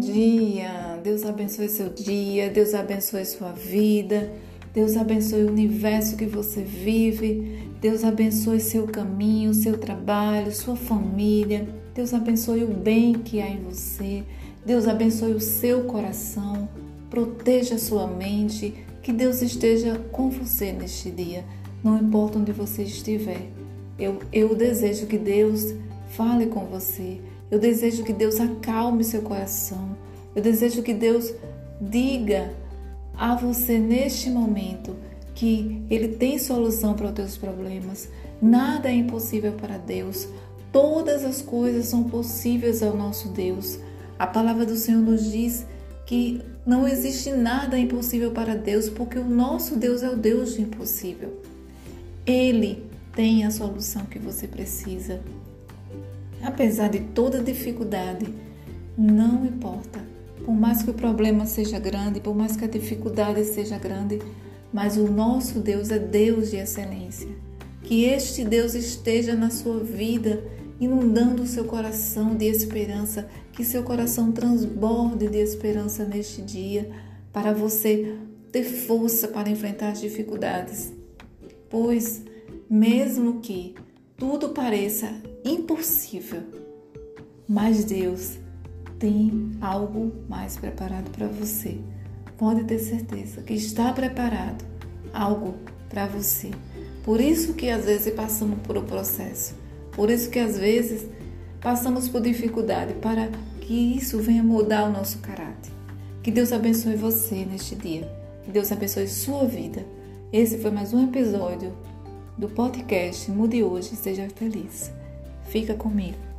dia! Deus abençoe seu dia, Deus abençoe sua vida, Deus abençoe o universo que você vive, Deus abençoe seu caminho, seu trabalho, sua família, Deus abençoe o bem que há em você, Deus abençoe o seu coração, proteja sua mente, que Deus esteja com você neste dia, não importa onde você estiver. Eu, eu desejo que Deus fale com você. Eu desejo que Deus acalme seu coração. Eu desejo que Deus diga a você neste momento que Ele tem solução para os teus problemas. Nada é impossível para Deus. Todas as coisas são possíveis ao nosso Deus. A palavra do Senhor nos diz que não existe nada impossível para Deus, porque o nosso Deus é o Deus do impossível. Ele tem a solução que você precisa. Apesar de toda dificuldade, não importa. Por mais que o problema seja grande, por mais que a dificuldade seja grande, mas o nosso Deus é Deus de excelência. Que este Deus esteja na sua vida, inundando o seu coração de esperança, que seu coração transborde de esperança neste dia, para você ter força para enfrentar as dificuldades. Pois mesmo que tudo pareça impossível, mas Deus tem algo mais preparado para você. Pode ter certeza que está preparado algo para você. Por isso que às vezes passamos por um processo. Por isso que às vezes passamos por dificuldade para que isso venha mudar o nosso caráter. Que Deus abençoe você neste dia. Que Deus abençoe sua vida. Esse foi mais um episódio do podcast Mude Hoje Seja Feliz. Fica comigo.